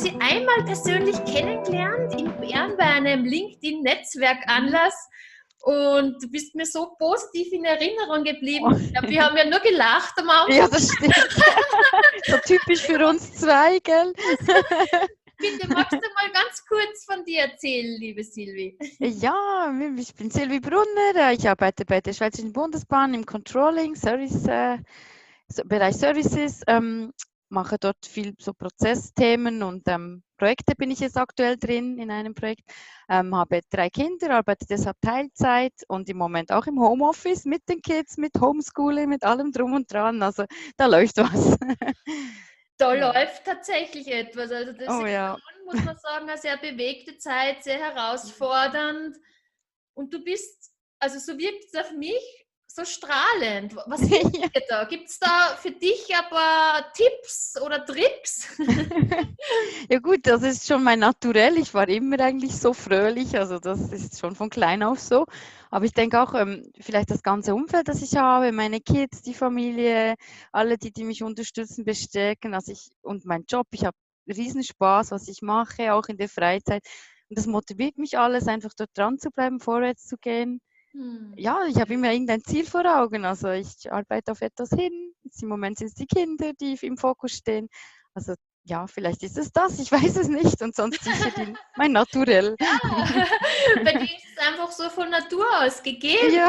sie einmal persönlich kennengelernt in Bern bei einem LinkedIn-Netzwerkanlass. Und du bist mir so positiv in Erinnerung geblieben. Oh. Ich glaub, wir haben ja nur gelacht am Anfang. Ja, das stimmt. so typisch für uns zwei, gell? Bitte, magst du mal ganz kurz von dir erzählen, liebe Silvi? Ja, ich bin Silvi Brunner. Ich arbeite bei der Schweizerischen Bundesbahn im Controlling, Service, äh, Bereich Services. Mache dort viel so Prozessthemen und ähm, Projekte bin ich jetzt aktuell drin in einem Projekt. Ähm, habe drei Kinder, arbeite deshalb Teilzeit und im Moment auch im Homeoffice mit den Kids, mit Homeschooling, mit allem drum und dran. Also da läuft was. Da ja. läuft tatsächlich etwas. Also das oh, ist ja. schon, muss man sagen, eine sehr bewegte Zeit, sehr herausfordernd. Und du bist, also so wirkt es auf mich, so strahlend. Was gibt ja. da? Gibt es da für dich ein paar Tipps oder Tricks? ja gut, das ist schon mein Naturell. Ich war immer eigentlich so fröhlich, also das ist schon von klein auf so. Aber ich denke auch, ähm, vielleicht das ganze Umfeld, das ich habe, meine Kids, die Familie, alle, die, die mich unterstützen, bestärken, also ich und mein Job, ich habe riesen Spaß, was ich mache, auch in der Freizeit. Und das motiviert mich alles, einfach dort dran zu bleiben, vorwärts zu gehen. Hm. Ja, ich habe immer irgendein Ziel vor Augen. Also ich arbeite auf etwas hin. Jetzt Im Moment sind es die Kinder, die im Fokus stehen. Also ja, vielleicht ist es das, ich weiß es nicht. Und sonst sicher die, mein Naturell. Ja, bei dir ist es einfach so von Natur aus gegeben. Ja.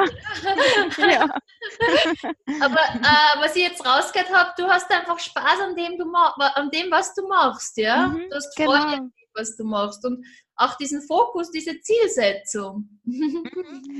ja. Aber äh, was ich jetzt rausgehört habe, du hast einfach Spaß an dem, du an dem was du machst, ja? Mhm, du hast Freude genau. was du machst. Und auch diesen Fokus, diese Zielsetzung. Mhm.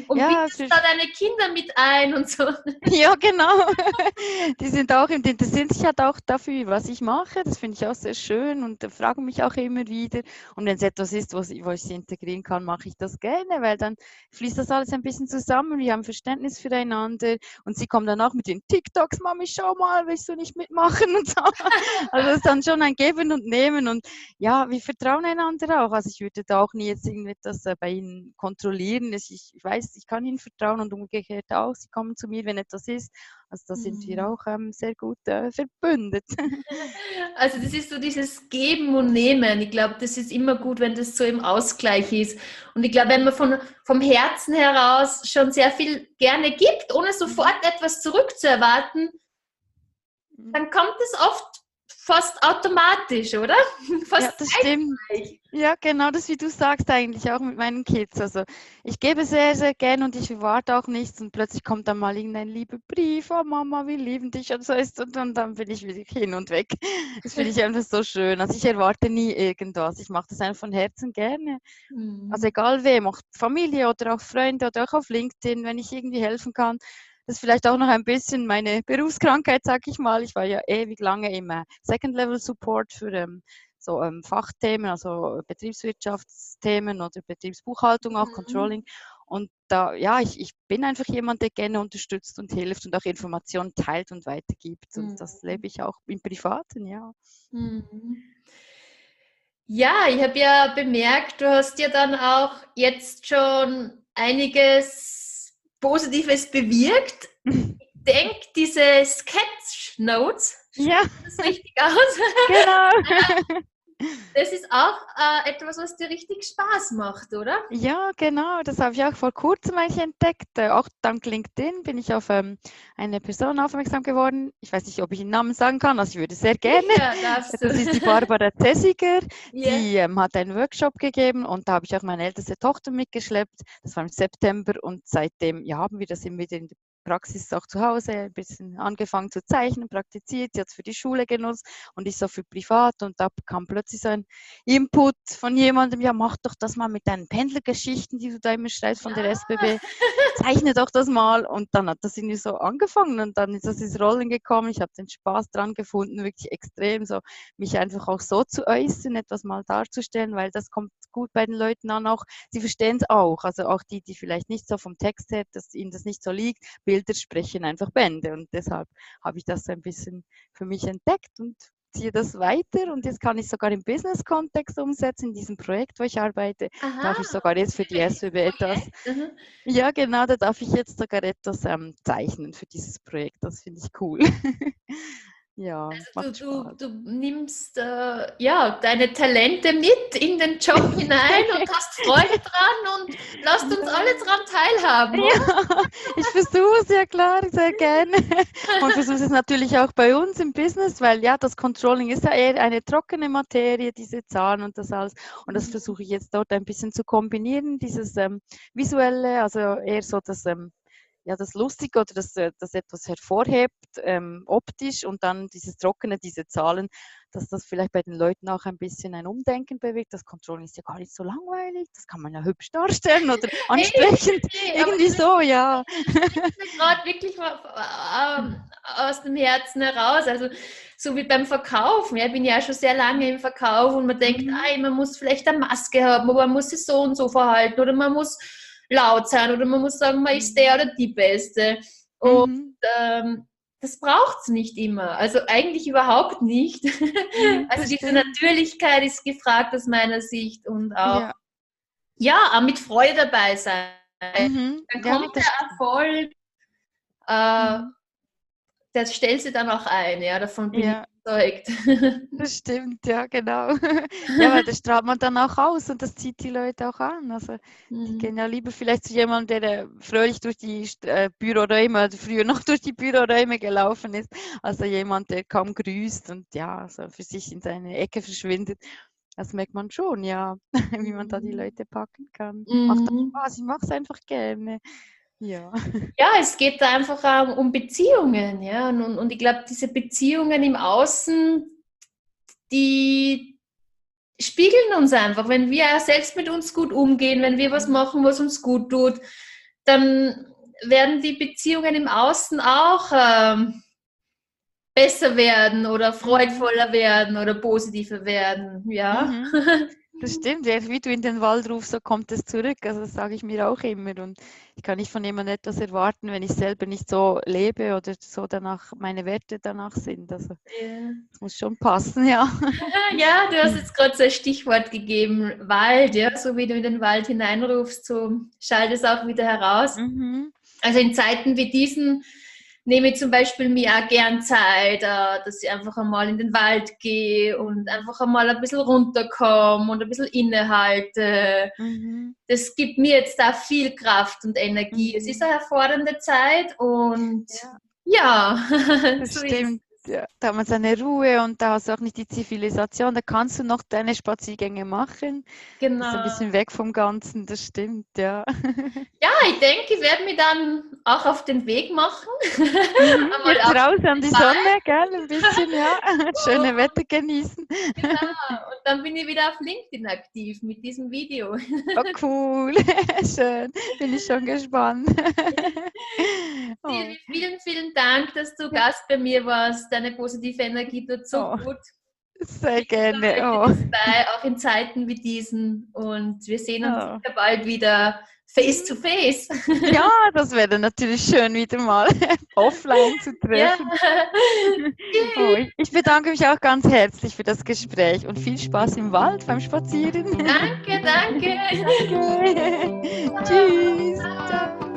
Und ja, bindest da deine Kinder mit ein und so. Ja, genau. Die sind auch, im, interessieren sich halt auch dafür, was ich mache. Das finde ich auch sehr schön und fragen mich auch immer wieder. Und wenn es etwas ist, wo ich, wo ich sie integrieren kann, mache ich das gerne, weil dann fließt das alles ein bisschen zusammen. Wir haben Verständnis füreinander und sie kommen dann auch mit den TikToks, Mami, schau mal, willst du nicht mitmachen und so. Also es ist dann schon ein Geben und Nehmen und ja, wir vertrauen einander auch. Also ich würde da auch nie jetzt irgendetwas äh, bei ihnen kontrollieren. Ich, ich weiß, ich kann ihnen vertrauen und umgekehrt auch. Sie kommen zu mir, wenn etwas ist. Also da sind wir mhm. auch ähm, sehr gut äh, verbündet. Also das ist so dieses Geben und Nehmen. Ich glaube, das ist immer gut, wenn das so im Ausgleich ist. Und ich glaube, wenn man von, vom Herzen heraus schon sehr viel gerne gibt, ohne sofort mhm. etwas zurückzuerwarten, mhm. dann kommt es oft fast automatisch, oder? Fast ja, das stimmt. Ja, genau das, wie du sagst eigentlich, auch mit meinen Kids. Also ich gebe sehr, sehr gern und ich erwarte auch nichts und plötzlich kommt dann mal irgendein lieber Brief, oh Mama, wir lieben dich und so ist und, und dann bin ich wieder hin und weg. Das finde ich einfach so schön. Also ich erwarte nie irgendwas. Ich mache das einfach von Herzen gerne. Mhm. Also egal wem, auch Familie oder auch Freunde oder auch auf LinkedIn, wenn ich irgendwie helfen kann, das ist vielleicht auch noch ein bisschen meine Berufskrankheit, sag ich mal. Ich war ja ewig lange im äh, Second Level Support für ähm, so ähm, Fachthemen, also Betriebswirtschaftsthemen oder Betriebsbuchhaltung, auch mhm. Controlling. Und da, ja, ich, ich bin einfach jemand, der gerne unterstützt und hilft und auch Informationen teilt und weitergibt. Und mhm. das lebe ich auch im Privaten, ja. Mhm. Ja, ich habe ja bemerkt, du hast ja dann auch jetzt schon einiges Positives bewirkt. Ich denke, diese Sketch Notes, ja. das richtig aus. Genau. Das ist auch äh, etwas, was dir richtig Spaß macht, oder? Ja, genau. Das habe ich auch vor kurzem eigentlich entdeckt. Äh, auch dank LinkedIn bin ich auf ähm, eine Person aufmerksam geworden. Ich weiß nicht, ob ich den Namen sagen kann, also ich würde sehr gerne. Ja, das ist die Barbara Zessiger. Yeah. Die ähm, hat einen Workshop gegeben und da habe ich auch meine älteste Tochter mitgeschleppt. Das war im September und seitdem ja, haben wir das immer wieder in der Praxis auch zu Hause ein bisschen angefangen zu zeichnen, praktiziert, sie hat es für die Schule genutzt und ich so für privat und da kam plötzlich so ein Input von jemandem, ja mach doch das mal mit deinen Pendlergeschichten, die du da immer schreibst von ja. der SBB, zeichne doch das mal. Und dann hat das irgendwie so angefangen und dann ist das ins Rollen gekommen, ich habe den Spaß dran gefunden, wirklich extrem so, mich einfach auch so zu äußern, etwas mal darzustellen, weil das kommt gut bei den Leuten an auch, sie verstehen es auch, also auch die, die vielleicht nicht so vom Text her, dass ihnen das nicht so liegt, Bilder sprechen einfach Bände. Und deshalb habe ich das ein bisschen für mich entdeckt und ziehe das weiter und jetzt kann ich sogar im Business-Kontext umsetzen, in diesem Projekt, wo ich arbeite. Aha. Darf ich sogar jetzt für die SWB etwas, mhm. ja genau, da darf ich jetzt sogar etwas ähm, zeichnen für dieses Projekt. Das finde ich cool. Ja, also du, du, du, nimmst äh, ja deine Talente mit in den Job hinein und hast Freude dran und lasst uns alle dran teilhaben. Ja, ich versuche es ja klar, sehr gerne. Und versuche es natürlich auch bei uns im Business, weil ja, das Controlling ist ja eher eine trockene Materie, diese Zahlen und das alles. Und das mhm. versuche ich jetzt dort ein bisschen zu kombinieren, dieses ähm, visuelle, also eher so das ähm, ja, das Lustige oder das, äh, das etwas hervorhebt, ähm, optisch und dann dieses Trockene, diese Zahlen, dass das vielleicht bei den Leuten auch ein bisschen ein Umdenken bewegt. Das Controlling ist ja gar nicht so langweilig, das kann man ja hübsch darstellen oder ansprechend. Hey, Irgendwie so, ja. Gerade wirklich ähm, aus dem Herzen heraus. Also so wie beim Verkaufen. Ja, ich bin ja schon sehr lange im Verkauf und man denkt, mhm. ah, man muss vielleicht eine Maske haben, aber man muss sich so und so verhalten oder man muss laut sein oder man muss sagen, man ist der oder die Beste. Und mhm. ähm, das braucht es nicht immer. Also eigentlich überhaupt nicht. Mhm, also diese Natürlichkeit ist gefragt aus meiner Sicht und auch, ja, ja auch mit Freude dabei sein. Mhm. Dann kommt ja, der Erfolg, äh, mhm. Der stellt sie dann auch ein, ja, davon bin ja überzeugt. Das stimmt, ja, genau. Ja, weil das strahlt man dann auch aus und das zieht die Leute auch an. Also mhm. die gehen ja lieber vielleicht zu jemandem, der fröhlich durch die äh, Büroräume, also früher noch durch die Büroräume gelaufen ist, also jemand, der kaum grüßt und ja, also für sich in seine Ecke verschwindet. Das merkt man schon, ja, wie man da die mhm. Leute packen kann. Mhm. Macht Spaß, ich mache es einfach gerne. Ja. ja, es geht da einfach um Beziehungen, ja. Und, und ich glaube, diese Beziehungen im Außen, die spiegeln uns einfach. Wenn wir selbst mit uns gut umgehen, wenn wir was machen, was uns gut tut, dann werden die Beziehungen im Außen auch ähm, besser werden oder freudvoller werden oder positiver werden, ja. Mhm. Das stimmt, wie du in den Wald rufst, so kommt es zurück. Also das sage ich mir auch immer. Und ich kann nicht von jemandem etwas erwarten, wenn ich selber nicht so lebe oder so danach meine Werte danach sind. Also yeah. das muss schon passen, ja. Ja, du hast jetzt gerade so ein Stichwort gegeben, Wald, ja, so wie du in den Wald hineinrufst, so schalt es auch wieder heraus. Mhm. Also in Zeiten wie diesen nehme ich zum Beispiel mir auch gern Zeit, äh, dass ich einfach einmal in den Wald gehe und einfach einmal ein bisschen runterkomme und ein bisschen innehalte. Mhm. Das gibt mir jetzt da viel Kraft und Energie. Mhm. Es ist eine erfordernde Zeit und ja, ja. das so stimmt ja, da hat man seine Ruhe und da hast du auch nicht die Zivilisation. Da kannst du noch deine Spaziergänge machen. Genau. Das ist ein bisschen weg vom Ganzen, das stimmt, ja. Ja, ich denke, ich werde mich dann auch auf den Weg machen. Mhm, jetzt raus an die Sonne, gell, ein bisschen, ja. Schöne Wetter genießen. Genau, und dann bin ich wieder auf LinkedIn aktiv mit diesem Video. Oh, cool, schön, bin ich schon gespannt. Oh. Vielen, vielen Dank, dass du Gast bei mir warst deine positive Energie tut so oh, gut. Sehr gerne. Oh. Dabei, auch in Zeiten wie diesen. Und wir sehen uns oh. bald wieder face to face. Ja, das wäre natürlich schön, wieder mal offline zu treffen. Ja. Oh, ich bedanke mich auch ganz herzlich für das Gespräch und viel Spaß im Wald beim Spazieren. Danke, danke. danke. Tschüss. Ciao.